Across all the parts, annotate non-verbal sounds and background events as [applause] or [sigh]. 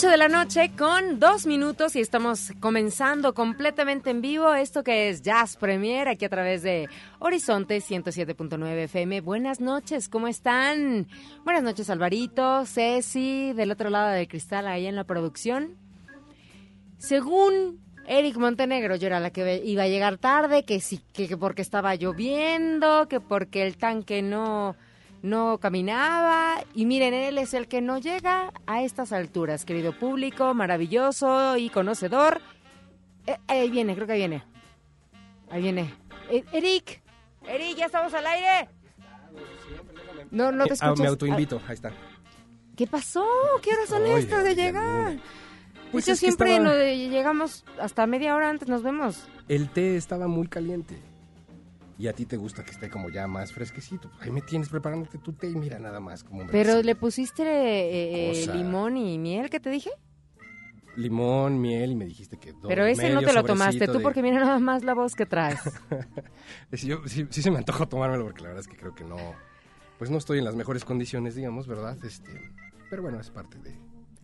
8 de la noche con dos minutos y estamos comenzando completamente en vivo esto que es Jazz Premier aquí a través de Horizonte 107.9 FM. Buenas noches, ¿cómo están? Buenas noches Alvarito, Ceci, del otro lado del cristal ahí en la producción. Según Eric Montenegro, yo era la que iba a llegar tarde, que sí, que porque estaba lloviendo, que porque el tanque no no caminaba y miren, él es el que no llega a estas alturas, querido público, maravilloso y conocedor. Eh, ahí viene, creo que ahí viene. Ahí viene. Eh, Eric, Eric, ya estamos al aire. No, no te Ah, escuchas. me autoinvito, ahí está. ¿Qué pasó? ¿Qué horas son Oye, estas de llegar? Pues Pues yo siempre estaba- no- llegamos hasta media hora antes, nos vemos. El té estaba muy caliente. Y a ti te gusta que esté como ya más fresquecito. Ahí me tienes preparándote tu té y mira nada más como me Pero le pusiste eh, eh, Cosa. limón y miel, ¿qué te dije? Limón, miel y me dijiste que dos, Pero ese no te lo tomaste tú de- porque mira nada más la voz que traes. [laughs] Es- yo- sí, sí se me antojó tomármelo porque la verdad es que creo que no... Pues no estoy en las mejores condiciones, digamos, ¿verdad? Este, pero bueno, es parte de...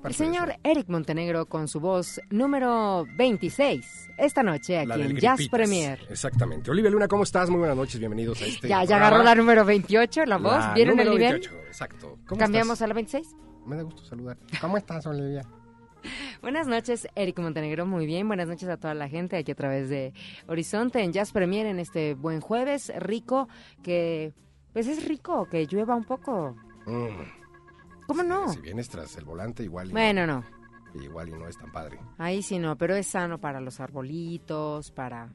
El señor. Eric Montenegro con su voz número 26 esta noche aquí en Jazz Gripitas. Premier. Exactamente. Olivia Luna, ¿cómo estás? Muy buenas noches, bienvenidos a este Ya, ya programa. agarró la número 28, la voz. La ¿Vieron el nivel? 28, exacto. ¿Cómo ¿Cambiamos estás? a la 26? Me da gusto saludar. ¿Cómo estás, Olivia? [laughs] Buenas noches, Eric Montenegro. Muy bien. Buenas noches a toda la gente aquí a través de Horizonte en Jazz Premier en este buen jueves. Rico, que. Pues es rico que llueva un poco. Mm. ¿Cómo no? Si vienes tras el volante, igual y, Bueno, no. no, igual y no es tan padre. Ahí sí no, pero es sano para los arbolitos, para.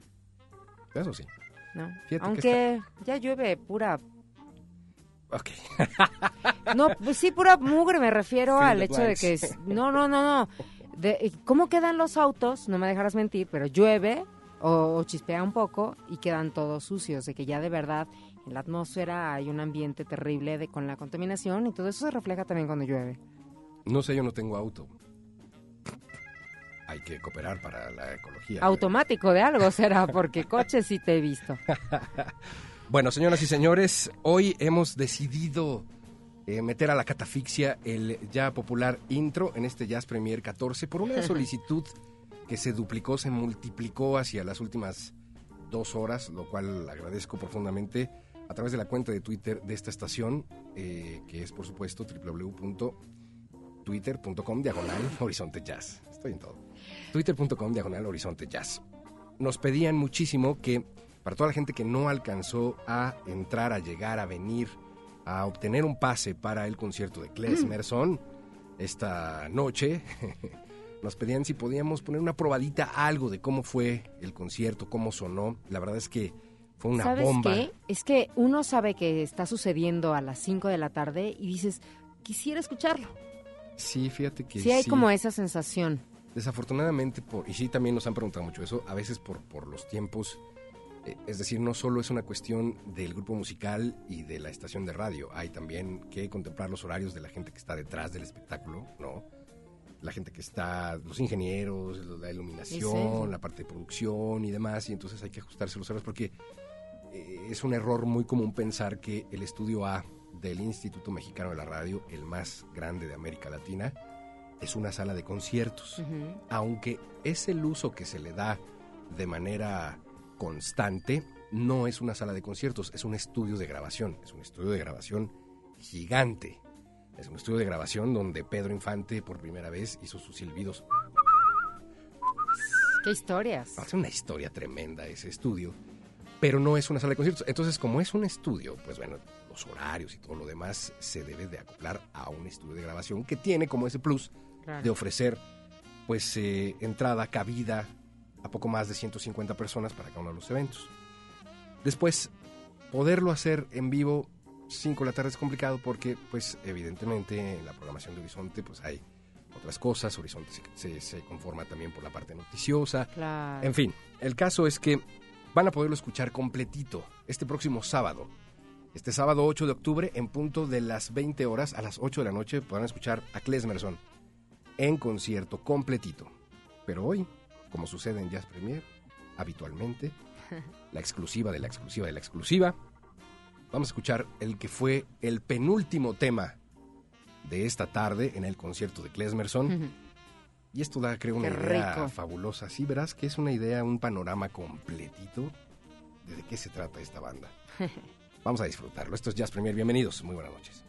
Eso sí. ¿no? que Aunque ya llueve pura Ok. [laughs] No, pues sí, pura mugre, me refiero al hecho de que es... No, no, no, no. De, ¿Cómo quedan los autos? No me dejarás mentir, pero llueve o, o chispea un poco y quedan todos sucios, de que ya de verdad en la atmósfera hay un ambiente terrible de, con la contaminación y todo eso se refleja también cuando llueve. No sé, yo no tengo auto. Hay que cooperar para la ecología. Automático de algo será, porque [laughs] coches sí te he visto. [laughs] Bueno, señoras y señores, hoy hemos decidido eh, meter a la catafixia el ya popular intro en este Jazz Premier 14 por una [laughs] solicitud que se duplicó, se multiplicó hacia las últimas dos horas, lo cual agradezco profundamente a través de la cuenta de Twitter de esta estación, eh, que es por supuesto www.twitter.com diagonal [laughs] horizonte jazz. Estoy en todo. Twitter.com diagonal horizonte jazz. Nos pedían muchísimo que para toda la gente que no alcanzó a entrar, a llegar, a venir, a obtener un pase para el concierto de Klesmerson esta noche, [laughs] nos pedían si podíamos poner una probadita, algo de cómo fue el concierto, cómo sonó. La verdad es que fue una ¿Sabes bomba. qué? Es que uno sabe que está sucediendo a las 5 de la tarde y dices, quisiera escucharlo. Sí, fíjate que Sí hay como esa sensación. Desafortunadamente, por, y sí también nos han preguntado mucho eso, a veces por, por los tiempos, eh, es decir, no solo es una cuestión del grupo musical y de la estación de radio, hay también que contemplar los horarios de la gente que está detrás del espectáculo, ¿no? La gente que está, los ingenieros, la iluminación, Sí, sí. la parte de producción y demás, y entonces hay que ajustarse los horarios porque eh, es un error muy común pensar que el estudio A del Instituto Mexicano de la Radio, el más grande de América Latina, es una sala de conciertos aunque es el uso que se le da de manera constante, no es una sala de conciertos, es un estudio de grabación, es un estudio de grabación gigante. Es un estudio de grabación donde Pedro Infante por primera vez hizo sus silbidos. ¿Qué historias? Hace una historia tremenda ese estudio, pero no es una sala de conciertos. Entonces, como es un estudio, pues bueno, los horarios y todo lo demás se debe de acoplar a un estudio de grabación que tiene como ese plus Claro. de ofrecer pues eh, entrada, cabida a poco más de 150 personas para cada uno de los eventos. Después, poderlo hacer en vivo 5 de la tarde es complicado porque pues evidentemente en la programación de Horizonte pues hay otras cosas, Horizonte se, se- se conforma también por la parte noticiosa, Claro. en fin, el caso es que van a poderlo escuchar completito este próximo sábado. Este sábado 8 de octubre, en punto de las 20 horas, a las 8 de la noche, podrán escuchar a Klesmerson en concierto completito. Pero hoy, como sucede en Jazz Premier, habitualmente, [laughs] la exclusiva de la exclusiva de la exclusiva, vamos a escuchar el que fue el penúltimo tema de esta tarde en el concierto de Klesmerson. Y esto da, creo, una Qué idea rico. fabulosa. Sí, verás que es una idea, un panorama completito de de qué se trata esta banda. [laughs] Vamos a disfrutarlo. Esto es Jazz Premier. Bienvenidos. Muy buenas noches.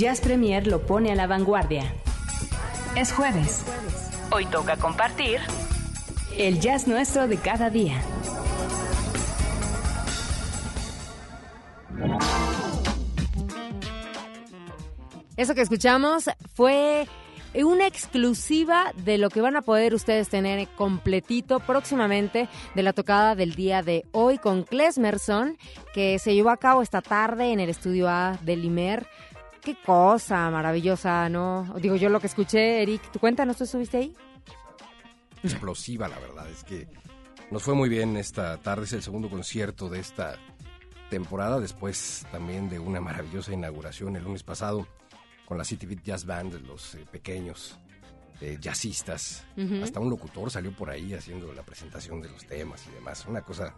Jazz Premier lo pone a la vanguardia. Es jueves. Hoy toca compartir El jazz nuestro de cada día. Eso que escuchamos fue una exclusiva de lo que van a poder ustedes tener completito próximamente de la tocada del día de hoy con Klesmerson, que se llevó a cabo esta tarde en el estudio A del Limer. Qué cosa maravillosa, ¿no? Digo, yo lo que escuché, Eric, ¿tú cuéntanos, tú estuviste ahí? Explosiva, la verdad, es que nos fue muy bien esta tarde, es el segundo concierto de esta temporada, después también de una maravillosa inauguración el lunes pasado con la City Beat Jazz Band, los eh, pequeños eh, jazzistas. Hasta un locutor salió por ahí haciendo la presentación de los temas y demás. Una cosa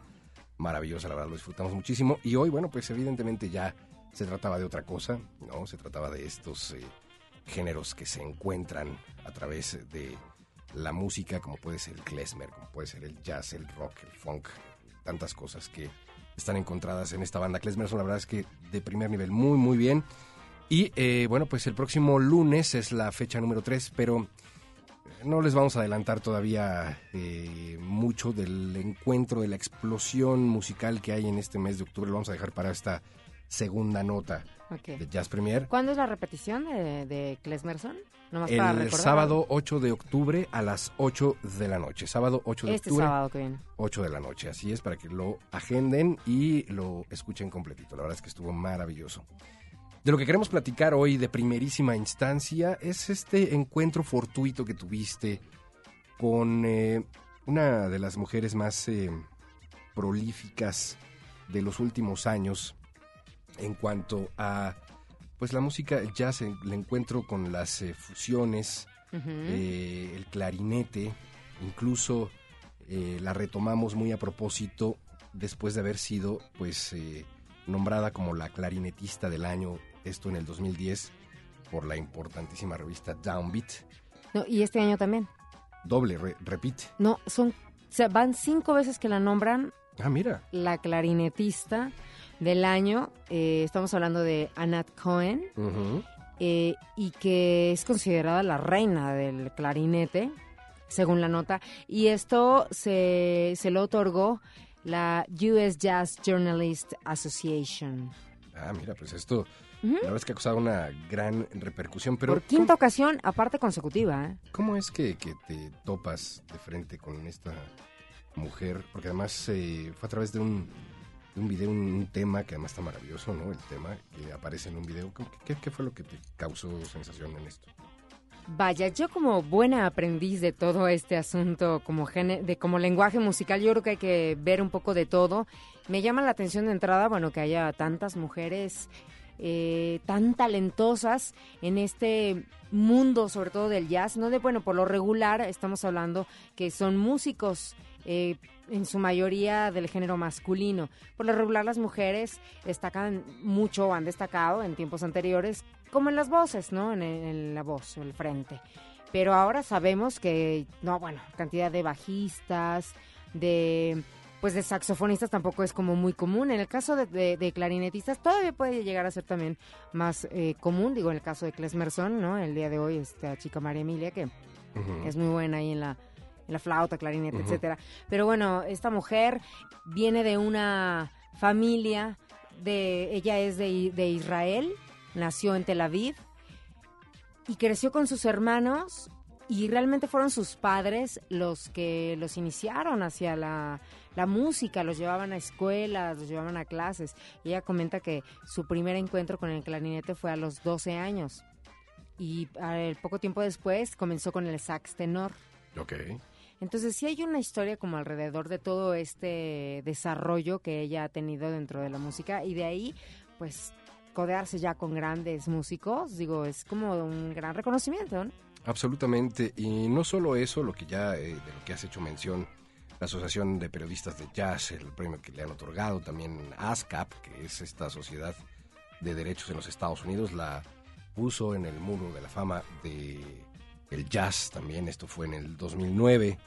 maravillosa, la verdad, lo disfrutamos muchísimo. Y hoy, bueno, pues evidentemente ya se trataba de otra cosa, ¿no? Se trataba de estos eh, géneros que se encuentran a través de la música, como puede ser el klezmer, como puede ser el jazz, el rock, el funk, tantas cosas que están encontradas en esta banda. Klezmer son la verdad es que de primer nivel, muy, muy bien. Y eh, bueno, pues el próximo lunes es la fecha número 3, pero no les vamos a adelantar todavía eh, mucho del encuentro, de la explosión musical que hay en este mes de octubre. Lo vamos a dejar para esta segunda nota de Jazz Premier. ¿Cuándo es la repetición de, de Klesmerson? Nomás El para recordar. sábado 8 de octubre a las 8 de la noche. Sábado 8 de Este octubre, sábado que viene. 8 de la noche. Así es, para que lo agenden y lo escuchen completito. La verdad es que estuvo maravilloso. De lo que queremos platicar hoy de primerísima instancia es este encuentro fortuito que tuviste con eh, una de las mujeres más eh, prolíficas de los últimos años en cuanto a pues la música, el jazz, el, encuentro con las eh, fusiones, eh, el clarinete, incluso eh, la retomamos muy a propósito después de haber sido pues nombrada como la clarinetista del año, esto en el 2010 por la importantísima revista Downbeat. No, y este año también. Doble, re- repite. No, son, o sea, van cinco veces que la nombran Ah, mira. la clarinetista del año. Eh, estamos hablando de Anat Cohen, eh, y que es considerada la reina del clarinete, según la nota. Y esto se, se lo otorgó la US Jazz Journalist Association. Ah, mira, pues esto, la verdad es que ha causado una gran repercusión, pero Por quinta ocasión, aparte consecutiva. ¿eh? ¿Cómo es que, que te topas de frente con esta mujer? Porque además eh, fue a través de un, un video, un, tema que además está maravilloso, ¿no? El tema que aparece en un video. ¿Cómo- ¿Qué, qué fue lo que te causó sensación en esto? Vaya, yo como buena aprendiz de todo este asunto, como gene- de como lenguaje musical, yo creo que hay que ver un poco de todo. Me llama la atención de entrada, bueno, que haya tantas mujeres eh, tan talentosas en este mundo, sobre todo del jazz, no de bueno, por lo regular estamos hablando que son músicos. eh, en su mayoría del género masculino. Por lo regular las mujeres destacan mucho, o han destacado en tiempos anteriores, como en las voces, ¿no? En, en la voz o el frente. Pero ahora sabemos que, no, bueno, cantidad de bajistas, de pues de saxofonistas tampoco es como muy común. En el caso de, de- de clarinetistas todavía puede llegar a ser también más eh, común. Digo, en el caso de Klesmerson, ¿no? El día de hoy, esta chica María Emilia, que es muy buena ahí en la, la flauta, clarinete, Ujú. etcétera. Pero bueno, esta mujer viene de una familia de, ella es de, de Israel, nació en Tel Aviv y creció con sus hermanos y realmente fueron sus padres los que los iniciaron hacia la, la música, los llevaban a escuelas, los llevaban a clases. Y ella comenta que su primer encuentro con el clarinete fue a los 12 años y al poco tiempo después comenzó con el sax tenor. Ok. Entonces sí hay una historia como alrededor de todo este desarrollo que ella ha tenido dentro de la música y de ahí pues codearse ya con grandes músicos, digo, es como un gran reconocimiento, ¿no? Absolutamente. Y no solo eso, lo que ya, eh, de lo que has hecho mención, la Asociación de Periodistas de Jazz, el premio que le han otorgado, también ASCAP, que es esta sociedad de derechos en los Estados Unidos, la puso en el muro de la fama de el jazz también, esto fue en el 2009.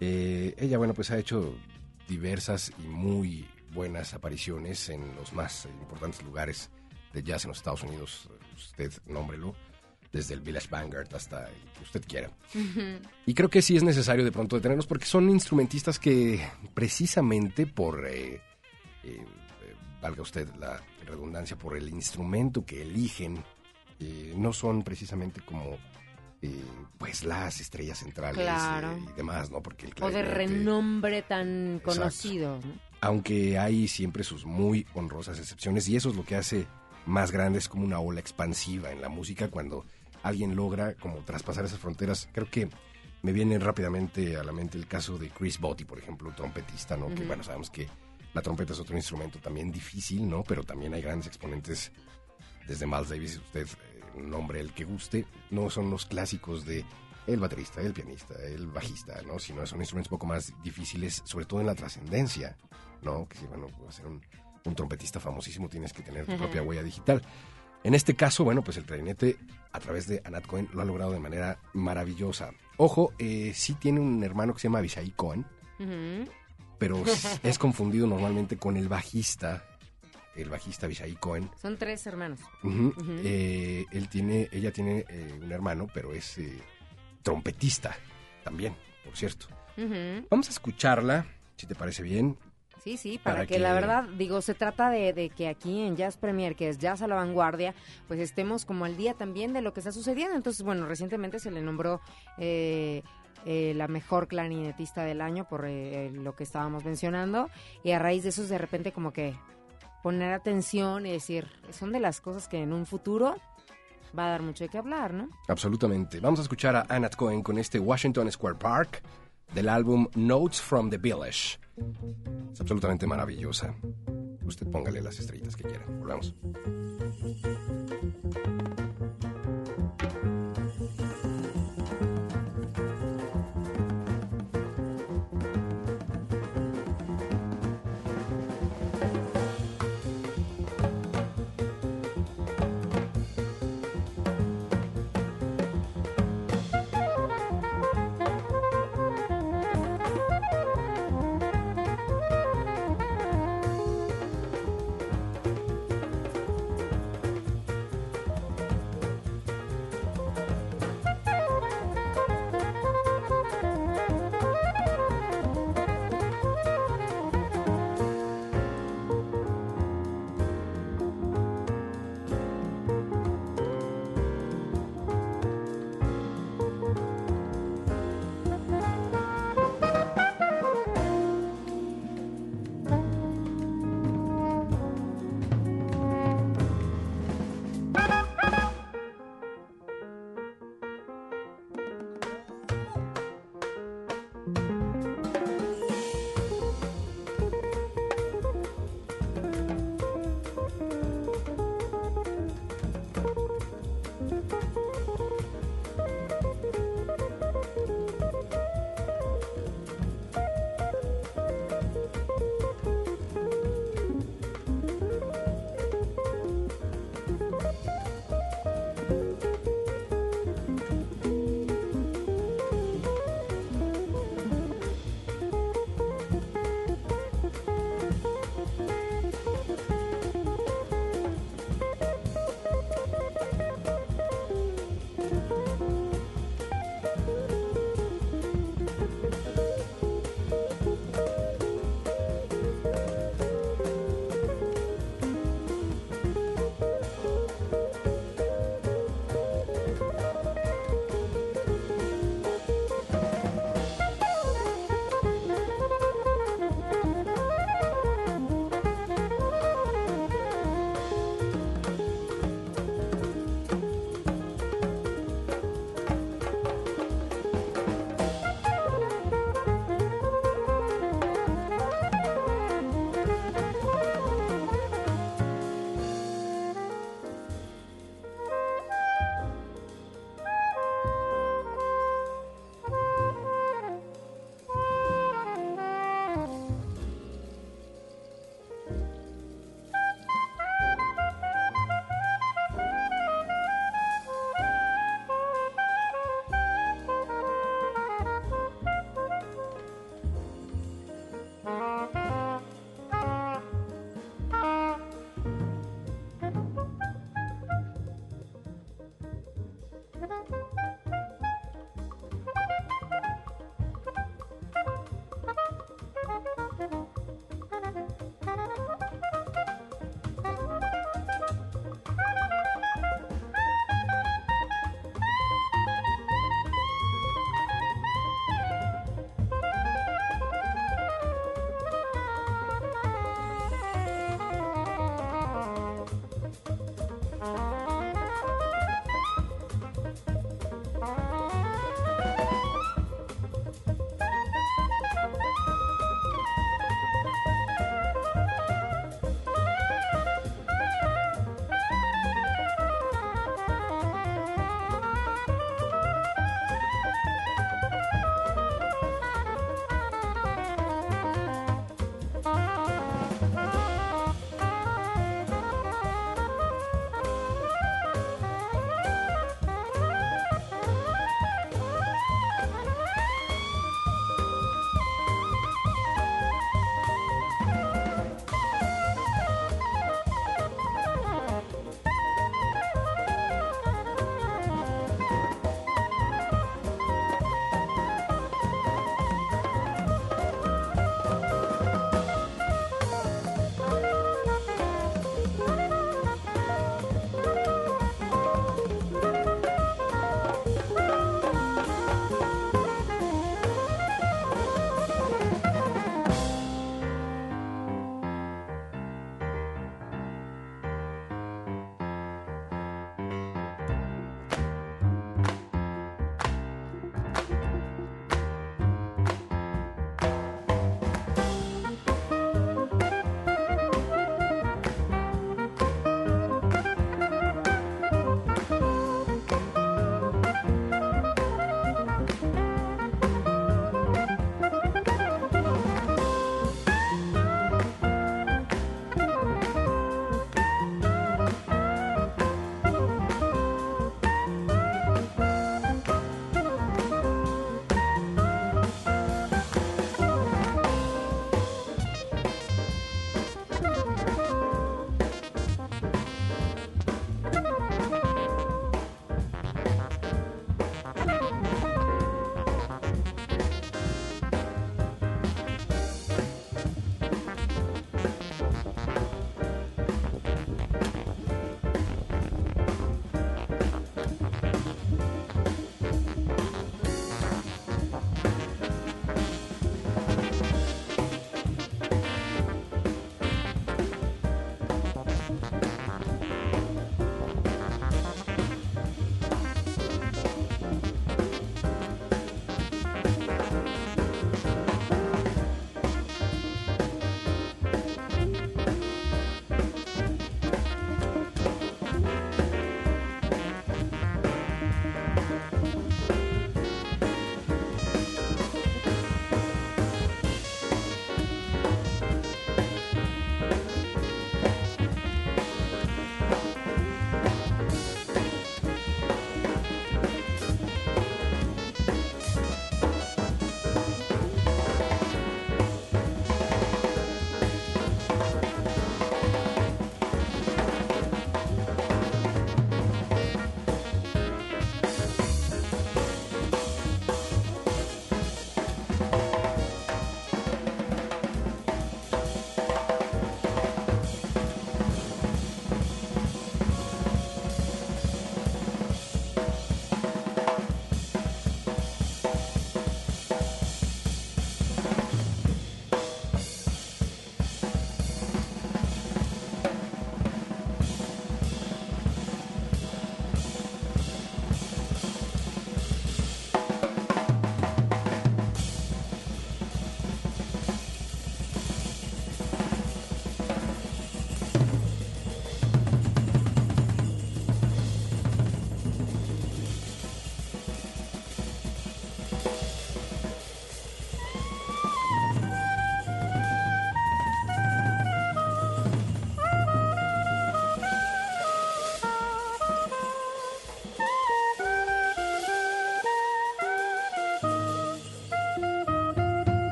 Eh, ella, bueno, pues ha hecho diversas y muy buenas apariciones en los más importantes lugares de jazz en los Estados Unidos, usted nómbrelo, desde el Village Vanguard hasta el que usted quiera. Y creo que sí es necesario de pronto detenernos porque son instrumentistas que precisamente por, eh, eh, valga usted la redundancia, por el instrumento que eligen, eh, no son precisamente como eh, pues las estrellas centrales Claro. eh, y demás, ¿no? Porque el O de renombre tan Exacto. conocido. ¿no? aunque hay siempre sus muy honrosas excepciones y eso es lo que hace más grande, es como una ola expansiva en la música cuando alguien logra como traspasar esas fronteras. Creo que me viene rápidamente a la mente el caso de Chris Botti, por ejemplo, trompetista, ¿no? Que bueno, sabemos que la trompeta es otro instrumento también difícil, ¿no? Pero también hay grandes exponentes desde Miles Davis, usted nombre el que guste, no son los clásicos de el baterista, el pianista, el bajista, ¿no? Sino son instrumentos un poco más difíciles, sobre todo en la trascendencia, ¿no? Que si, bueno, ser un, un trompetista famosísimo tienes que tener tu propia huella digital. En este caso, bueno, pues el clarinete a través de Anat Cohen lo ha logrado de manera maravillosa. Ojo, eh, sí tiene un hermano que se llama Abishai Cohen, pero es- es confundido normalmente con el bajista, el bajista Abishai Cohen, Son tres hermanos. Eh, él tiene, ella tiene eh, un hermano, pero es eh, trompetista también, por cierto. Vamos a escucharla, si te parece bien. Sí, sí, para, Para que, que- la verdad, digo, se trata de, de que aquí en Jazz Premier, que es Jazz a la Vanguardia, pues estemos como al día también de lo que está sucediendo. Entonces, bueno, recientemente se le nombró eh, eh, la mejor clarinetista del año por eh, lo que estábamos mencionando. Y a raíz de eso, de repente, como que poner atención y decir, son de las cosas que en un futuro va a dar mucho de qué hablar, ¿no? Absolutamente. Vamos a escuchar a Anat Cohen con este Washington Square Park del álbum Notes from the Village. Es absolutamente maravillosa. Usted póngale las estrellitas que quiera. Volvamos.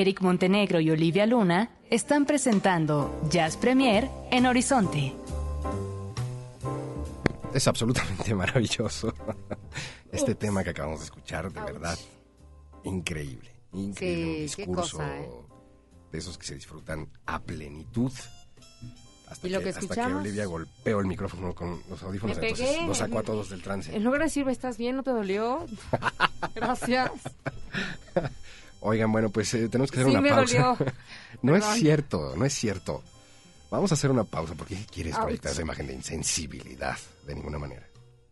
Eric Montenegro y Olivia Luna están presentando Jazz Premier en Horizonte. Es absolutamente [laughs] maravilloso este tema que acabamos de escuchar, de Ouch. verdad. Increíble, increíble. Sí, un qué discurso cosa, ¿eh? de esos que se disfrutan a plenitud. Hasta ¿Y lo que hasta que escuchamos? Olivia golpeó el micrófono con los audífonos, entonces nos sacó a todos del trance. En lugar de decirme, ¿estás bien? ¿No te dolió? [laughs] Gracias. Oigan, bueno, pues eh, tenemos que hacer Sí, una me pausa. dolió. [laughs] no es cierto, no es cierto. Vamos a hacer una pausa porque quieres Ouch. proyectar esa imagen de insensibilidad de ninguna manera.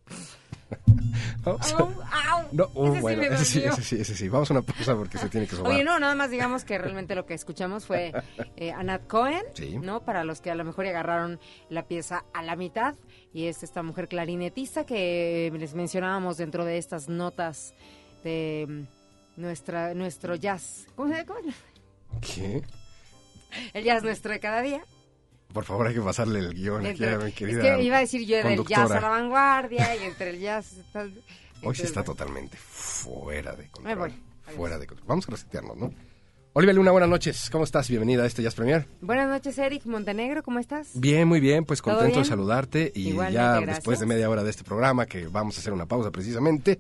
[laughs] Vamos a- Au, au. No, uh, Ese bueno, ese sí, ese sí, ese sí. Vamos a una pausa porque se tiene que sobar. Oye, no, nada más digamos que realmente lo que escuchamos fue [laughs] eh, Anat Cohen, Sí. ¿no? Para los que a lo mejor agarraron la pieza a la mitad. Y es esta mujer clarinetista que les mencionábamos dentro de estas notas de nuestra, nuestro jazz. ¿Cómo se llama? ¿Qué? El jazz nuestro de cada día. Por favor, hay que pasarle el guion aquí a mi es querida que iba a decir yo del jazz a la vanguardia y entre el jazz... tal- Hoy sí entonces, está totalmente fuera de control. Me voy. Fuera de control. Vamos a resetearnos, ¿no? Olivia Luna, buenas noches. ¿Cómo estás? Bienvenida a este Jazz Premier. Buenas noches, Eric Montenegro, ¿cómo estás? Bien, muy bien, pues ¿Todo contento de bien? saludarte y Igualmente, ya gracias. después de media hora de este programa que vamos a hacer una pausa precisamente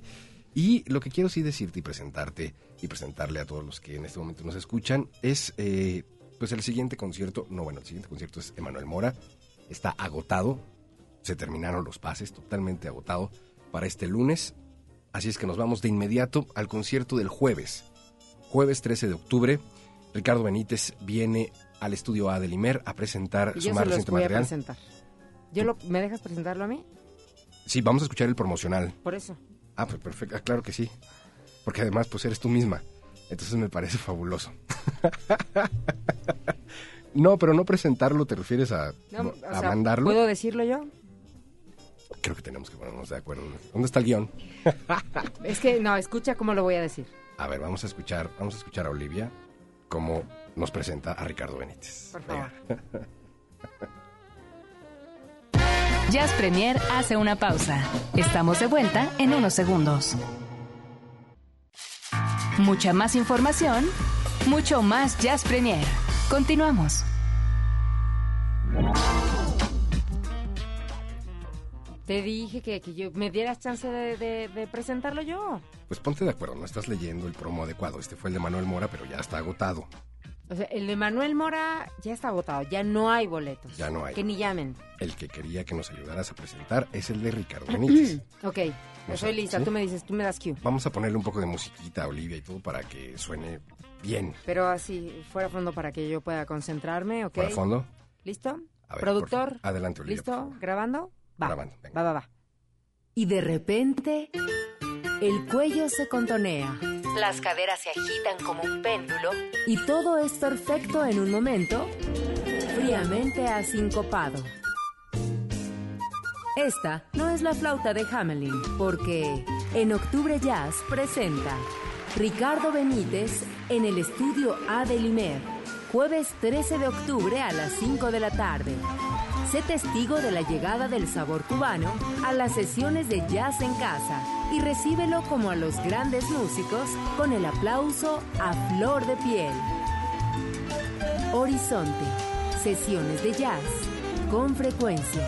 y lo que quiero sí decirte y presentarte y presentarle a todos los que en este momento nos escuchan es eh, pues el siguiente concierto, no bueno, el siguiente concierto es Emanuel Mora, está agotado, se terminaron los pases, totalmente agotado para este lunes, así es que nos vamos de inmediato al concierto del jueves, jueves 13 de octubre, Ricardo Benítez viene al estudio A del Imer a presentar su más reciente material. presentar. Yo lo, ¿Me dejas presentarlo a mí? Sí, vamos a escuchar el promocional. Por eso. Ah, pues perfecto, ah, claro que sí. Porque además, pues eres tú misma. Entonces me parece fabuloso. [laughs] No, pero no presentarlo, ¿te refieres a, No, a o sea, mandarlo? ¿Puedo decirlo yo? Creo que tenemos que ponernos de acuerdo. ¿Dónde está el guion? [laughs] Es que, no, escucha cómo lo voy a decir. A ver, vamos a escuchar, vamos a escuchar a Olivia cómo nos presenta a Ricardo Benítez. Por favor. [laughs] Jazz Premier hace una pausa. Estamos de vuelta en unos segundos. Mucha más información, mucho más Jazz Premier. Continuamos. Te dije que, que yo me dieras chance de, de- de presentarlo yo. Pues ponte de acuerdo, no estás leyendo el promo adecuado. Este fue el de Manuel Mora, pero ya está agotado. O sea, el de Manuel Mora ya está agotado, ya no hay boletos. Ya no hay. Que ni llamen. El que quería que nos ayudaras a presentar es el de Ricardo Benítez. [clears throat] Ok, sé, lista, ¿sí? tú me dices, tú me das cue. Vamos a ponerle un poco de musiquita a Olivia y todo para que suene bien. Pero así, fuera fondo para que yo pueda concentrarme, ¿ok? Por fondo. ¿Listo? A ver, ¿Productor? Adelante, Olivia. ¿Listo? ¿Grabando? Va. Grabando, venga. Va, va, va. Y de repente, el cuello se contonea Las caderas se agitan como un péndulo. y todo es perfecto en un momento, fríamente asincopado. Esta no es la flauta de Hamelin, porque en Octubre Jazz presenta Ricardo Benítez en el estudio A jueves 13 de octubre a las 5 de la tarde. Sé testigo de la llegada del sabor cubano a las sesiones de jazz en casa y recíbelo como a los grandes músicos con el aplauso a flor de piel. Horizonte, sesiones de jazz con frecuencia.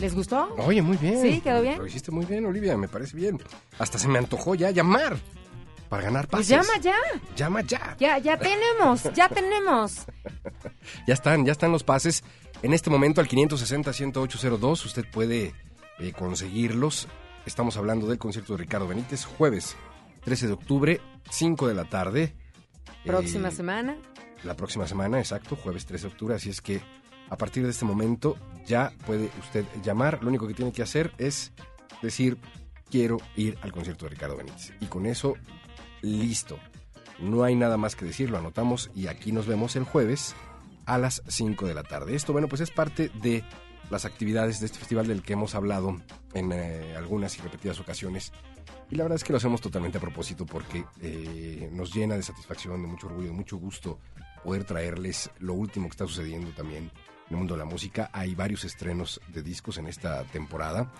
¿Les gustó? Oye, muy bien. ¿Sí? ¿Quedó bien? Lo hiciste muy bien, Olivia, me parece bien. Hasta se me antojó ya llamar para ganar Pues pases. llama ya. Llama ya. Ya, ya tenemos, ya tenemos. [laughs] Ya están, ya están los pases. En este momento al 560-10802 usted puede eh, conseguirlos. Estamos hablando del concierto de Ricardo Benítez, jueves 13 de octubre, 5 de la tarde. Próxima Eh, semana. La próxima semana, exacto, jueves 13 de octubre. Así es que a partir de este momento ya puede usted llamar. Lo único que tiene que hacer es decir, quiero ir al concierto de Ricardo Benítez. Y con eso, listo. No hay nada más que decir, lo anotamos y aquí nos vemos el jueves a las 5 de la tarde. Esto, bueno, pues es parte de las actividades de este festival del que hemos hablado en eh, algunas y repetidas ocasiones. Y la verdad es que lo hacemos totalmente a propósito porque eh, nos llena de satisfacción, de mucho orgullo, de mucho gusto poder traerles lo último que está sucediendo también en el mundo de la música. Hay varios estrenos de discos en esta temporada.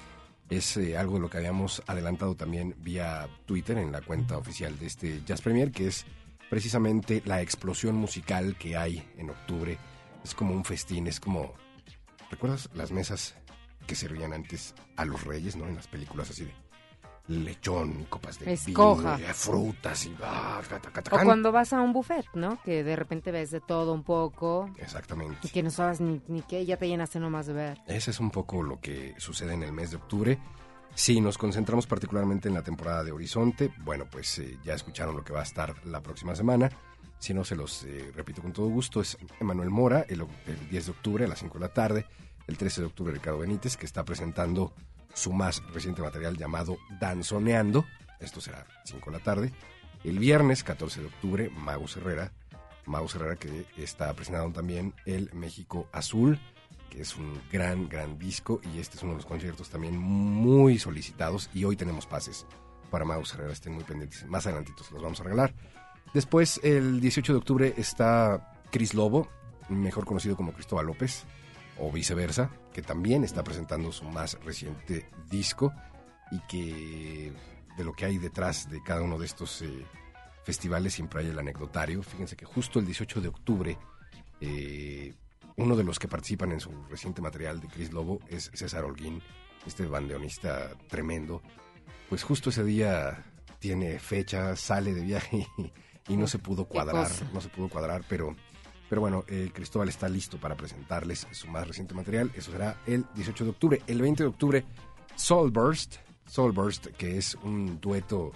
Es eh, algo de lo que habíamos adelantado también vía Twitter en la cuenta oficial de este Jazz Premier, que es precisamente la explosión musical que hay en octubre. Es como un festín, es como... ¿Recuerdas las mesas que servían antes a los reyes, no? En las películas así de lechón, copas de Escoja. vino, y frutas y... ah, O cuando vas a un buffet, ¿no? Que de repente ves de todo un poco Exactamente. y que no sabes ni, ni qué, ya te llenaste nomás de ver. Ese es un poco lo que sucede en el mes de octubre. Si nos concentramos particularmente en la temporada de Horizonte, bueno, pues eh, ya escucharon lo que va a estar la próxima semana. Si no, se los eh, repito con todo gusto. Es Emanuel Mora, el 10 de octubre a las 5 de la tarde. El 13 de octubre, Ricardo Benítez, que está presentando su más reciente material llamado Danzoneando. Esto será 5 de la tarde. El viernes 14 de octubre, Mago Herrera. Mago Herrera que está presentando también el México Azul que es un gran, gran disco y este es uno de los conciertos también muy solicitados y hoy tenemos pases para Maus Herrera, estén muy pendientes, más adelantitos los vamos a regalar. Después, el 18 de octubre está Cris Lobo, mejor conocido como Cristóbal López, o viceversa, que también está presentando su más reciente disco y que de lo que hay detrás de cada uno de estos eh, festivales siempre hay el anecdotario. Fíjense que justo el 18 de octubre eh, uno de los que participan en su reciente material de Chris Lobo es César Holguín, este bandeonista tremendo. Pues justo ese día tiene fecha, sale de viaje [laughs] y, y no se pudo cuadrar, no se pudo cuadrar, pero, pero bueno, eh, Cristóbal está listo para presentarles su más reciente material. Eso será el 18 de octubre. El 20 de octubre, Soulburst, Soulburst, que es un dueto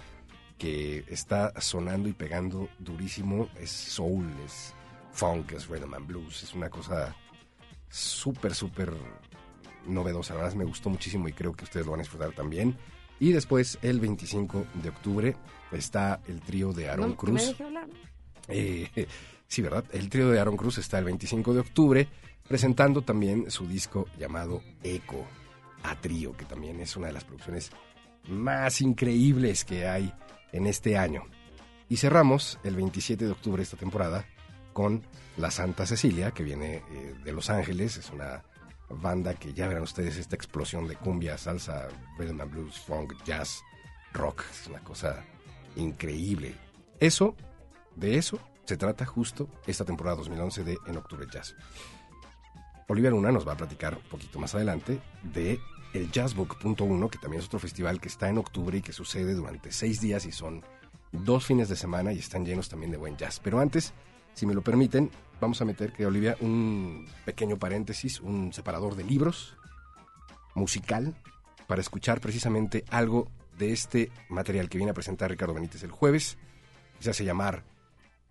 que está sonando y pegando durísimo, es soul, es funk, es rhythm and blues, es una cosa súper, súper novedosa. La verdad me gustó muchísimo y creo que ustedes lo van a disfrutar también. Y después, el 25 de octubre, está el trío de Aaron No, que me Cruz. hablar. Eh, [laughs] sí, ¿verdad? El trío de Aaron Cruz está el 25 de octubre presentando también su disco llamado Eco a Trío, que también es una de las producciones más increíbles que hay en este año. Y cerramos el 27 de octubre esta temporada con La Santa Cecilia, que viene eh, de Los Ángeles, es una banda que ya verán ustedes esta explosión de cumbia, salsa, rhythm and blues, funk, jazz, rock, es una cosa increíble. Eso, de eso se trata justo esta temporada 2011 de En Octubre Jazz. Olivia Luna nos va a platicar un poquito más adelante de el Jazzbook.1, que también es otro festival que está en octubre y que sucede durante seis días y son dos fines de semana y están llenos también de buen jazz. Pero antes, si me lo permiten, vamos a meter, que Olivia, un pequeño paréntesis, un separador de libros musical para escuchar precisamente algo de este material que viene a presentar Ricardo Benítez el jueves. Se hace llamar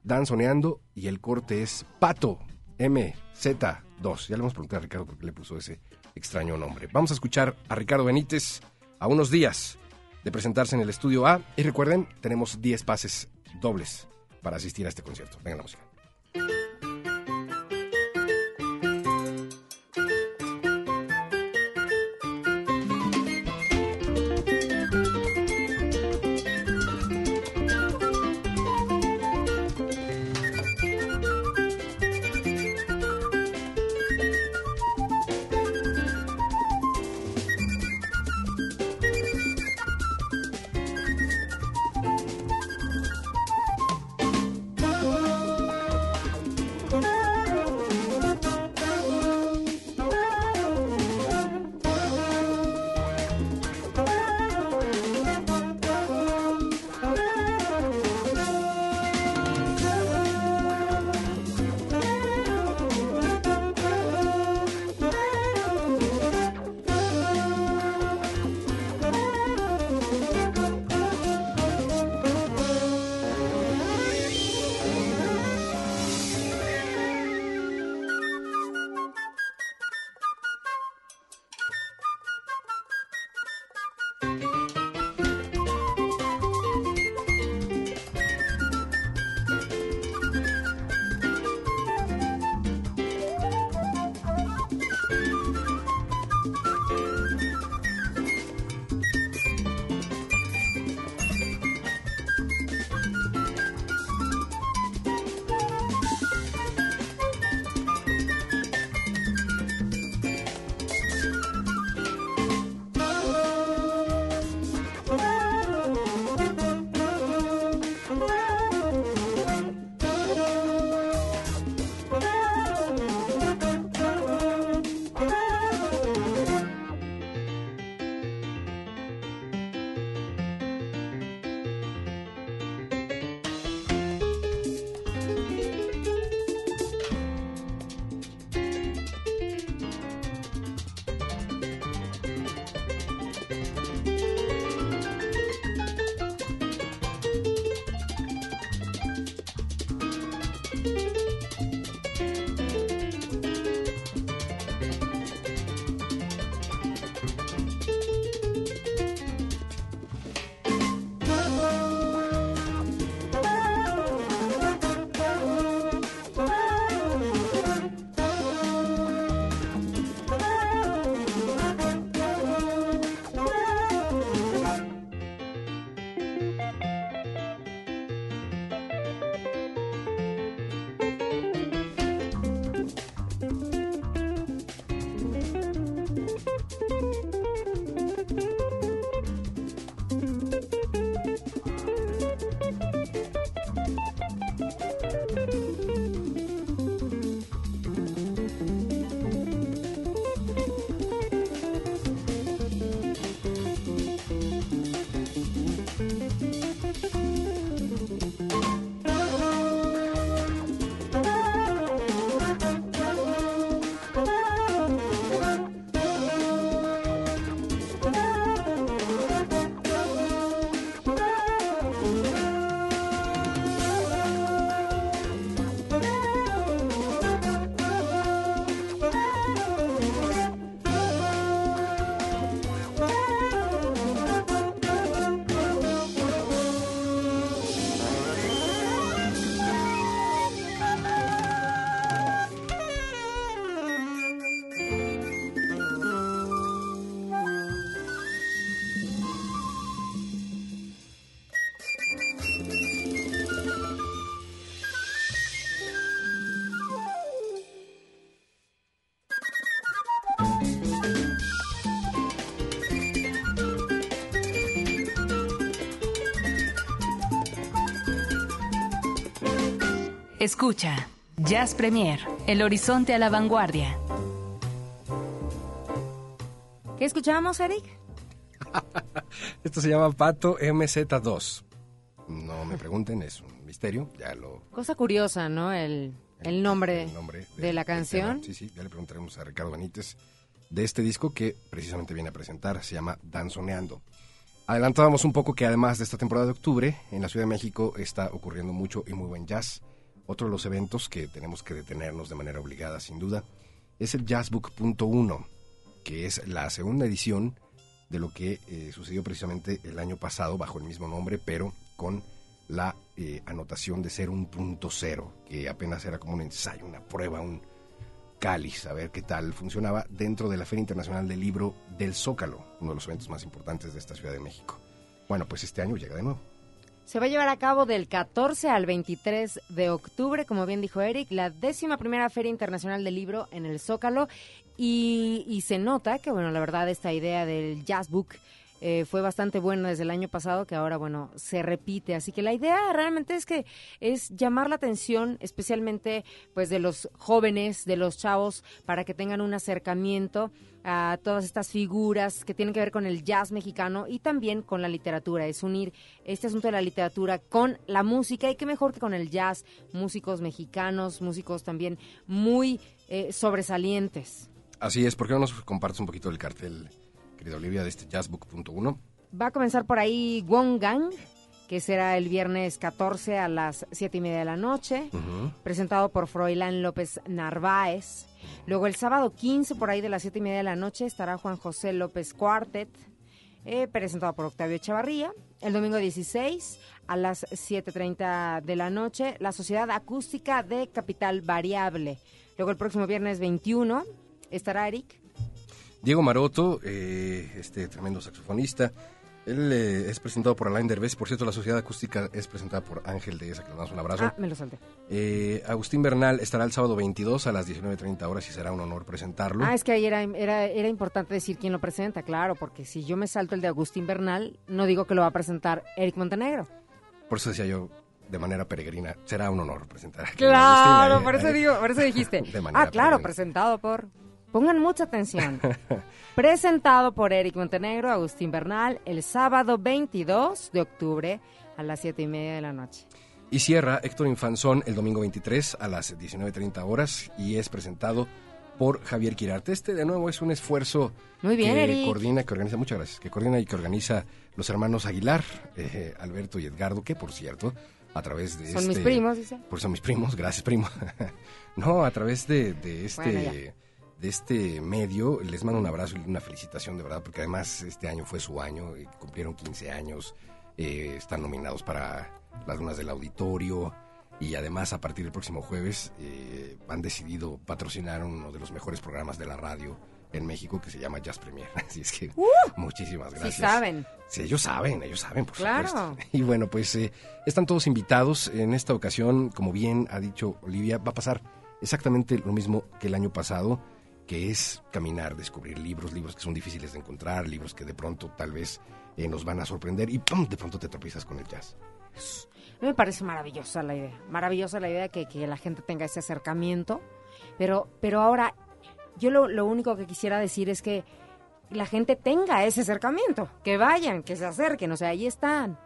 Danzoneando y el corte es Pato MZ2. Ya le hemos preguntado a Ricardo por qué le puso ese extraño nombre. Vamos a escuchar a Ricardo Benítez a unos días de presentarse en el estudio A. Y recuerden, tenemos 10 pases dobles para asistir a este concierto. Venga la música. Escucha, Jazz Premier, El Horizonte a la Vanguardia. ¿Qué escuchamos, Eric? [laughs] Esto se llama Pato MZ2. No me pregunten, es un misterio, ya lo... Cosa curiosa, ¿no? El, el nombre, el nombre de, la del canción. tema. Sí, sí, ya le preguntaremos a Ricardo Benítez de este disco que precisamente viene a presentar, se llama Danzoneando. Adelantábamos un poco que además de esta temporada de octubre, en la Ciudad de México está ocurriendo mucho y muy buen jazz. Otro de los eventos que tenemos que detenernos de manera obligada, sin duda, es el Jazzbook.1, que es la segunda edición de lo que eh, sucedió precisamente el año pasado bajo el mismo nombre, pero con la eh, anotación de ser un punto cero, que apenas era como un ensayo, una prueba, un cáliz, a ver qué tal funcionaba dentro de la Feria Internacional del Libro del Zócalo, uno de los eventos más importantes de esta Ciudad de México. Bueno, pues este año llega de nuevo. Se va a llevar a cabo del 14 al 23 de octubre, como bien dijo Eric, la décima primera Feria Internacional del Libro en el Zócalo. Y, y se nota que, bueno, la verdad, esta idea del Jazz Book eh, fue bastante buena desde el año pasado, que ahora, bueno, se repite. Así que la idea realmente es que es llamar la atención, especialmente, pues, de los jóvenes, de los chavos, para que tengan un acercamiento a todas estas figuras que tienen que ver con el jazz mexicano y también con la literatura. Es unir este asunto de la literatura con la música y qué mejor que con el jazz, músicos mexicanos, músicos también muy eh, sobresalientes. Así es, ¿por qué no nos compartes un poquito el cartel, querida Olivia, de este Jazzbook.1? Va a comenzar por ahí Wongang, que será el viernes 14 a las 7 y media de la noche, presentado por Froilán López Narváez. Luego el sábado 15, por ahí de las 7 y media de la noche, estará Juan José López Cuartet, eh, presentado por Octavio Chavarría. El domingo 16, a las 7.30 de la noche, la Sociedad Acústica de Capital Variable. Luego el próximo viernes 21, estará Eric. Diego Maroto, eh, este tremendo saxofonista, él eh, es presentado por Alain Derbez. Por cierto, la Sociedad Acústica es presentada por Ángel de esa, que le damos un abrazo. Ah, me lo salté. Eh, Agustín Bernal estará el sábado 22 a las 19.30 horas y será un honor presentarlo. Ah, es que ahí era, era, era importante decir quién lo presenta, claro, porque si yo me salto el de Agustín Bernal, no digo que lo va a presentar Eric Montenegro. Por eso decía yo, de manera peregrina, será un honor presentar. a Claro, Agustín, por eso, digo, por eso [laughs] dijiste. De manera ah, claro, peregrina. presentado por... Pongan mucha atención. [laughs] presentado por Eric Montenegro, Agustín Bernal, el sábado 22 de octubre a las 7 y media de la noche. Y cierra Héctor Infanzón el domingo 23 a las 19.30 horas y es presentado por Javier Quirarte. Este, de nuevo, es un esfuerzo Muy bien, que Eric. coordina, que organiza, muchas gracias, que coordina y que organiza los hermanos Aguilar, eh, Alberto y Edgardo, que por cierto, a través de Son este... mis primos, dice. Por son mis primos, gracias primo. [laughs] no, a través de, de este... Bueno. De este medio, les mando un abrazo y una felicitación de verdad, porque además este año fue su año, cumplieron 15 años, eh, están nominados para las lunas del auditorio y además a partir del próximo jueves eh, han decidido patrocinar uno de los mejores programas de la radio en México que se llama Jazz Premier. [laughs] Así es que muchísimas gracias. Sí saben. Sí, ellos saben, ellos saben, por Claro. supuesto. [laughs] Y bueno, pues eh, están todos invitados. En esta ocasión, como bien ha dicho Olivia, va a pasar exactamente lo mismo que el año pasado, que es caminar, descubrir libros, libros que son difíciles de encontrar, libros que de pronto tal vez eh, nos van a sorprender y ¡pum! de pronto te tropiezas con el jazz. Me parece maravillosa la idea, maravillosa la idea que, la gente tenga ese acercamiento, pero, pero ahora yo lo único que quisiera decir es que la gente tenga ese acercamiento, que vayan, que se acerquen, o sea, ahí están,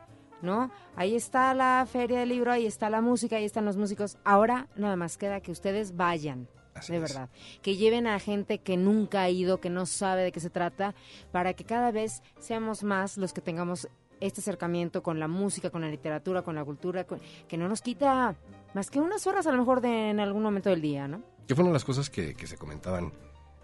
¿no? Ahí está la feria del libro, ahí está la música, ahí están los músicos. Ahora nada más queda que ustedes vayan. Así de es. verdad, que lleven a gente que nunca ha ido, que no sabe de qué se trata, para que cada vez seamos más los que tengamos este acercamiento con la música, con la literatura, con la cultura, con- que no nos quita más que unas horas a lo mejor de, en algún momento del día, ¿no? Que fue una de las cosas que, que se comentaban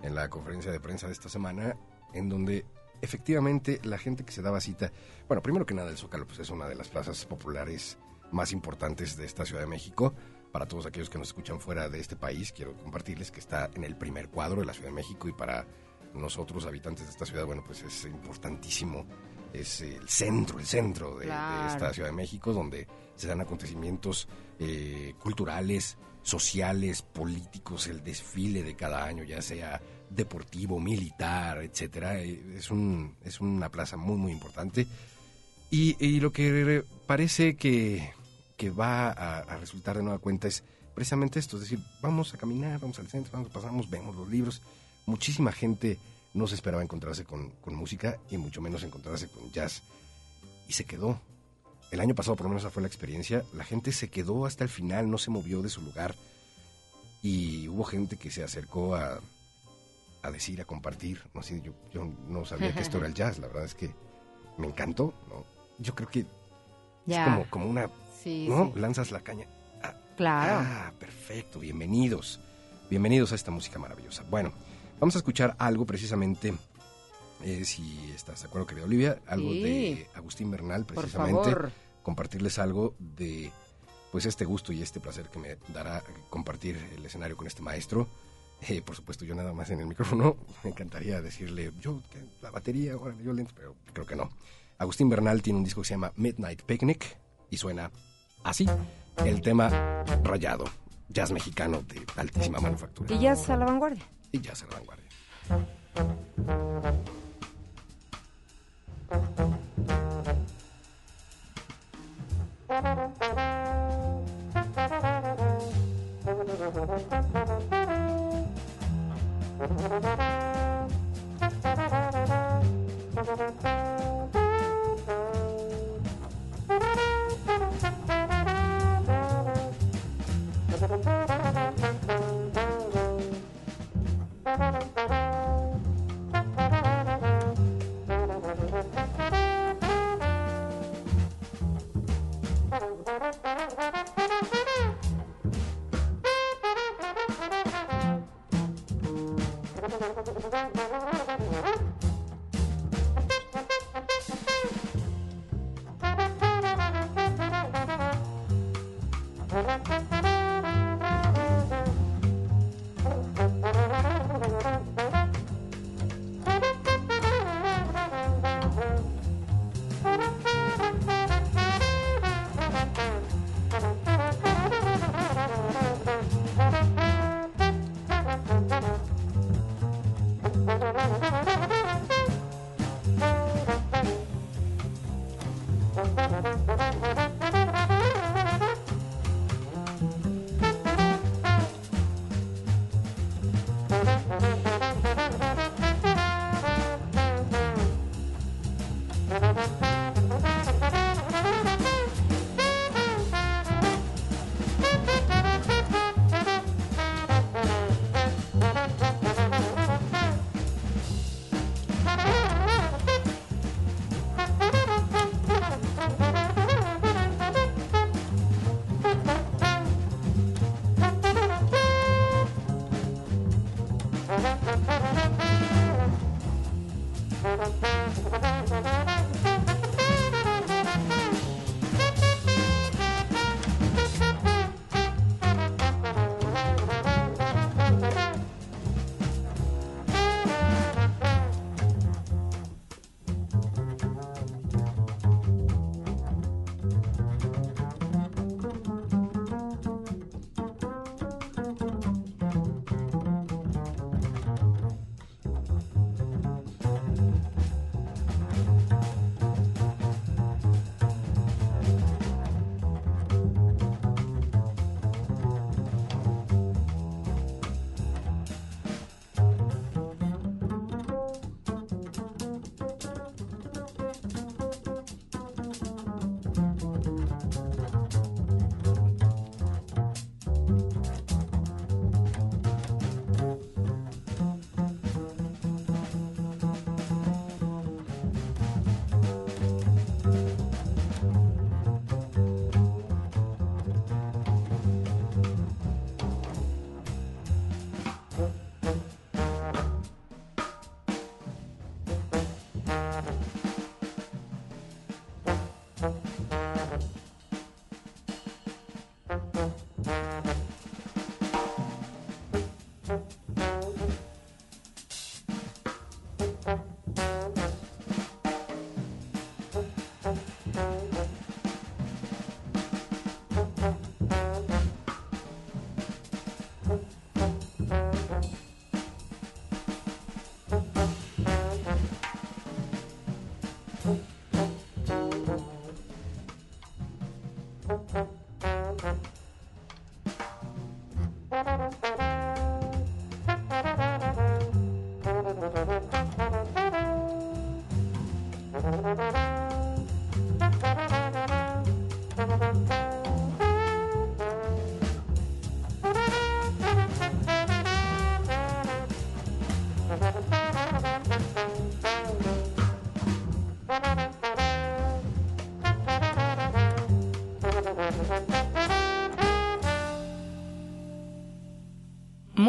en la conferencia de prensa de esta semana, en donde efectivamente la gente que se daba cita, bueno, primero que nada el Zócalo pues es una de las plazas populares más importantes de esta Ciudad de México. Para todos aquellos que nos escuchan fuera de este país, quiero compartirles que está en el primer cuadro de la Ciudad de México y para nosotros, habitantes de esta ciudad, bueno, pues es importantísimo. Es el centro, el centro de, de Claro. esta Ciudad de México, donde se dan acontecimientos eh, culturales, sociales, políticos, el desfile de cada año, ya sea deportivo, militar, etcétera. Eh, Es, un, es una plaza muy, muy importante. Y, y lo que parece que, que va a, a resultar de nueva cuenta es precisamente esto, es decir, vamos a caminar, vamos al centro, vamos, pasamos, vemos los libros. Muchísima gente no se esperaba encontrarse con, con música y mucho menos encontrarse con jazz. Y se quedó. El año pasado, por lo menos, esa fue la experiencia. La gente se quedó hasta el final, no se movió de su lugar. Y hubo gente que se acercó a, a decir, a compartir. No sé, yo, yo no sabía que esto [laughs] era el jazz. La verdad es que me encantó. ¿no? Yo creo que Ya. es como, como una... Sí, ¿No? sí. Lanzas la caña. Ah, Claro. Ah, perfecto. Bienvenidos. Bienvenidos a esta música maravillosa. Bueno, vamos a escuchar algo precisamente, eh, si estás de acuerdo, querida Olivia, algo Sí. de Agustín Bernal, Por precisamente. favor. Compartirles algo de pues este gusto y este placer que me dará compartir el escenario con este maestro. Eh, por supuesto, yo nada más en el micrófono. [laughs] Me encantaría decirle, yo, la batería, órale, yo lento, pero creo que no. Agustín Bernal tiene un disco que se llama Midnight Picnic y suena así. El tema rayado, jazz mexicano de altísima manufactura. Y es a la vanguardia. Y jazz a la vanguardia.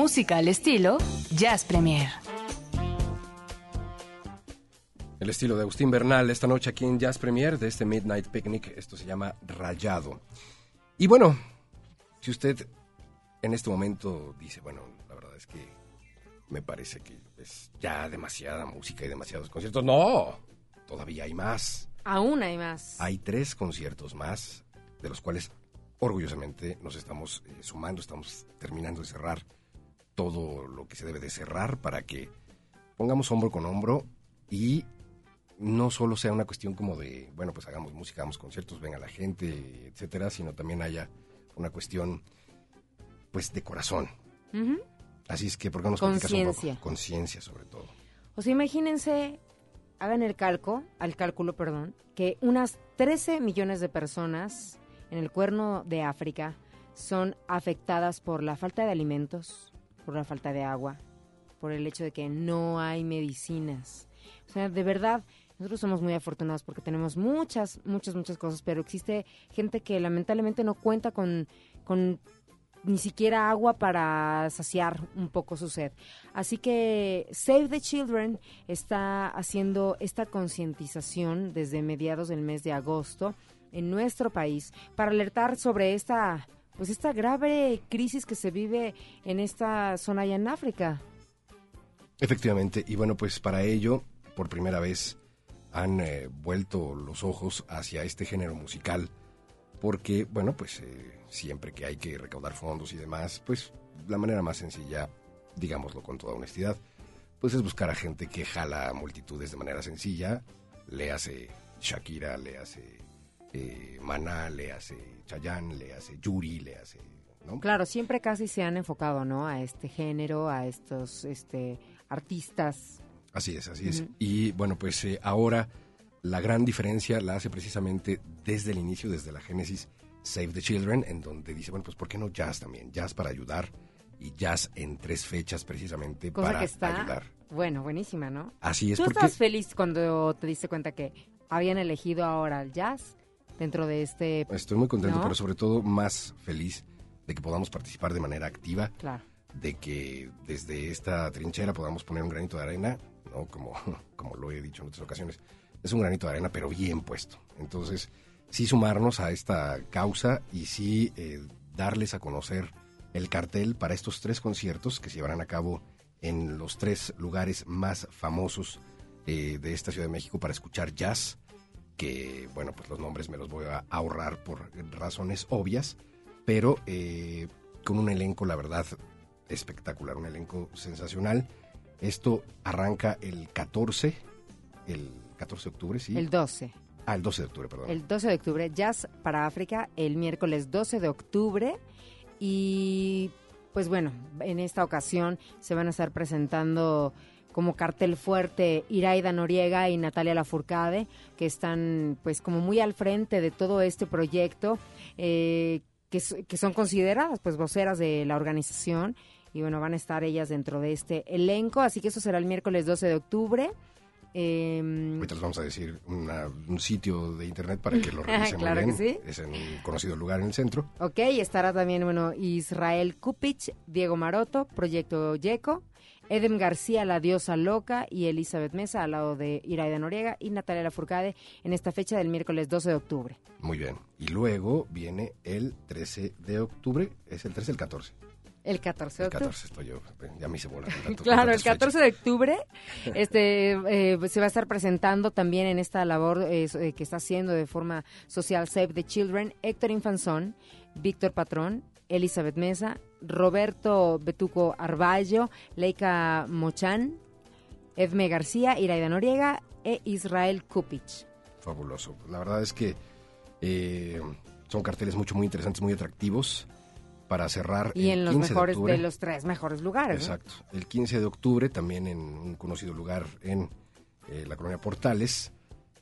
Música al estilo Jazz Premier. El estilo de Agustín Bernal esta noche aquí en Jazz Premier de este Midnight Picnic. Esto se llama Rayado. Y bueno, si usted en este momento dice, bueno, la verdad es que me parece que es ya demasiada música y demasiados conciertos. No, todavía hay más. Aún hay más. Hay tres conciertos más, de los cuales orgullosamente nos estamos eh, sumando, estamos terminando de cerrar todo lo que se debe de cerrar para que pongamos hombro con hombro y no solo sea una cuestión como de, bueno, pues hagamos música, hagamos conciertos, venga la gente, etcétera, sino también haya una cuestión, pues, de corazón. Así es que, ¿por qué no nos platicas un poco? Conciencia. Conciencia, sobre todo. O sea, imagínense, hagan el calco, al cálculo, perdón, que unas 13 millones de personas en el cuerno de África son afectadas por la falta de alimentos, por la falta de agua, por el hecho de que no hay medicinas. O sea, de verdad, nosotros somos muy afortunados porque tenemos muchas, muchas, muchas cosas, pero existe gente que lamentablemente no cuenta con, con ni siquiera agua para saciar un poco su sed. Así que Save the Children está haciendo esta concientización desde mediados del mes de agosto en nuestro país para alertar sobre esta pues esta grave crisis que se vive en esta zona allá en África. Efectivamente, y bueno, pues para ello, por primera vez, han eh, vuelto los ojos hacia este género musical, porque, bueno, pues eh, siempre que hay que recaudar fondos y demás, pues la manera más sencilla, digámoslo con toda honestidad, pues es buscar a gente que jala a multitudes de manera sencilla, le hace Shakira, le hace eh, Maná, le hace Chayanne, le hace Yuri, le hace... ¿no? Claro, siempre casi se han enfocado, ¿no? A este género, a estos este, artistas. Así es, así es. Y bueno, pues eh, ahora la gran diferencia la hace precisamente desde el inicio, desde la génesis Save the Children, en donde dice, bueno, pues ¿por qué no jazz también? Jazz para ayudar y jazz en tres fechas precisamente Cosa para que está, ayudar. bueno, buenísima, ¿no? Así es ¿Tú porque estás feliz cuando te diste cuenta que habían elegido ahora el jazz dentro de este... estoy muy contento, ¿No? pero sobre todo más feliz de que podamos participar de manera activa, Claro. de que desde esta trinchera podamos poner un granito de arena, ¿no? Como, [laughs] como lo he dicho en otras ocasiones, es un granito de arena, pero bien puesto. Entonces, sí sumarnos a esta causa y sí eh, darles a conocer el cartel para estos tres conciertos que se llevarán a cabo en los tres lugares más famosos eh, de esta Ciudad de México para escuchar jazz, que, bueno, pues los nombres me los voy a ahorrar por razones obvias, pero eh, con un elenco, la verdad, espectacular, un elenco sensacional. Esto arranca el 14, el 14 de octubre, sí. El 12. ah, el 12 de octubre, perdón. El 12 de octubre, Jazz para África, el miércoles 12 de octubre. Y pues bueno, en esta ocasión se van a estar presentando como cartel fuerte Iraida Noriega y Natalia Lafourcade, que están pues como muy al frente de todo este proyecto, eh, que, son consideradas pues voceras de la organización. Y bueno, van a estar ellas dentro de este elenco, así que eso será el miércoles 12 de octubre. Em, Ahorita les vamos a decir una- un sitio de internet para que lo [laughs] revisen muy Claro que sí. Es en un conocido lugar en el centro. Ok, estará también, bueno, Israel Kupich, Diego Maroto, Proyecto Yeco, Edem García, La Diosa Loca y Elizabeth Mesa al lado de Iraida Noriega y Natalia Lafourcade en esta fecha del miércoles 12 de octubre. Muy bien. Y luego viene el 13 de octubre. ¿Es el 13 o el 14? El 14 de El octubre. 14 estoy yo. Ya me hice bola. [laughs] tanto- Claro, el tantas fechas. 14 de octubre [laughs] este, eh, se va a estar presentando también en esta labor eh, eh, que está haciendo de forma social Save the Children Héctor Infanzón, Víctor Patrón, Elizabeth Mesa, Roberto Betuco Arballo, Leica Mochan, Edme García, Iraida Noriega e Israel Kupich. Fabuloso. La verdad es que eh, son carteles mucho, muy interesantes, muy atractivos para cerrar Y el en los 15 de mejores de, octubre. los tres mejores lugares. ¿no? Exacto. El 15 de octubre, también en un conocido lugar en eh, la colonia Portales,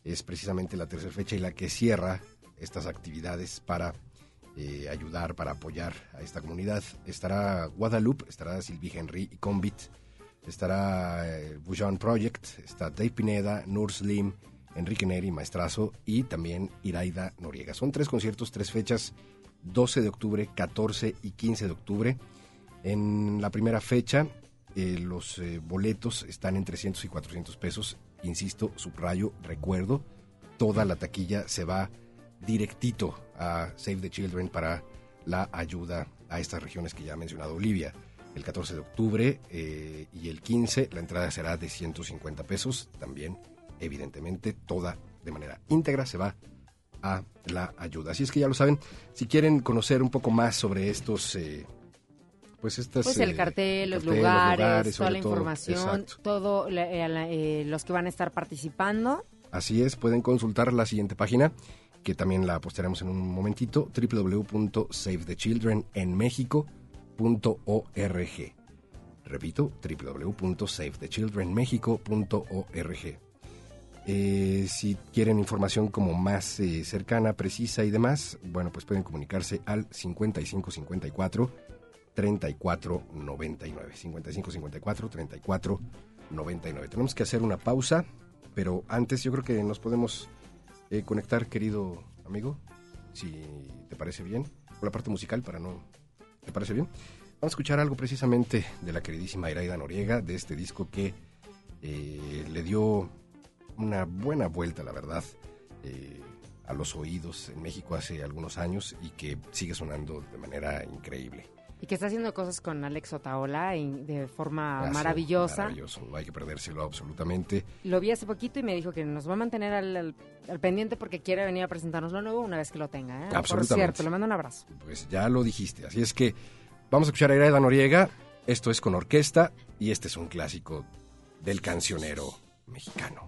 es precisamente la tercera fecha y la que cierra estas actividades para ayudar, para apoyar a esta comunidad. Estará Guadalupe, estará Sylvie Henry y Convit, estará eh, Bujan Project, está Dave Pineda, Nur Slim, Enrique Neri, Maestrazo y también Iraida Noriega. Son tres conciertos, tres fechas, 12 de octubre, 14 y 15 de octubre. En la primera fecha, eh, los eh, boletos están en 300 y 400 pesos. Insisto, subrayo, recuerdo, toda la taquilla se va directito a Save the Children para la ayuda a estas regiones que ya ha mencionado Olivia. El 14 de octubre eh, y el 15 la entrada será de 150 pesos. También, evidentemente, toda de manera íntegra se va a la ayuda. Así es que ya lo saben, si quieren conocer un poco más sobre estos... Eh, pues estas... Pues el eh, cartel, los cartel, lugares, toda la todo, información, exacto. todo eh, los que van a estar participando. Así es, pueden consultar la siguiente página, que también la postearemos en un momentito, www.savethechildrenenmexico.org. Repito, www.savethechildrenmexico.org. Eh, si quieren información como más eh, cercana, precisa y demás, bueno, pues pueden comunicarse al 5554 3499. 5554 3499. Tenemos que hacer una pausa, pero antes yo creo que nos podemos eh, conectar, querido amigo, si te parece bien, con la parte musical para no... ¿Te parece bien? Vamos a escuchar algo precisamente de la queridísima Iraida Noriega, de este disco que eh, le dio una buena vuelta, la verdad, eh, a los oídos en México hace algunos años y que sigue sonando de manera increíble. Y que está haciendo cosas con Alex Otaola de forma maravillosa. Maravilloso, no hay que perdérselo absolutamente. Lo vi hace poquito y me dijo que nos va a mantener al, al- al pendiente porque quiere venir a presentarnos lo nuevo una vez que lo tenga. ¿eh? Por Absolutamente. cierto, le mando un abrazo. Pues ya lo dijiste, así es que vamos a escuchar a Iraida Noriega, esto es con orquesta y este es un clásico del cancionero mexicano.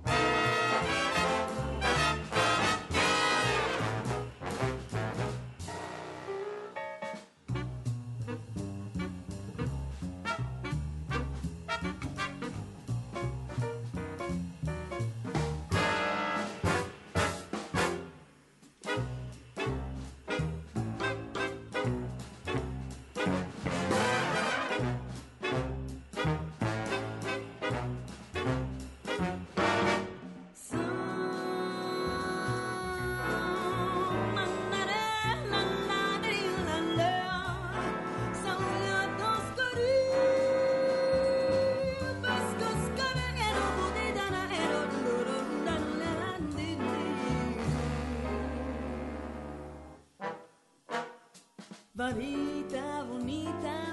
mamita bonita.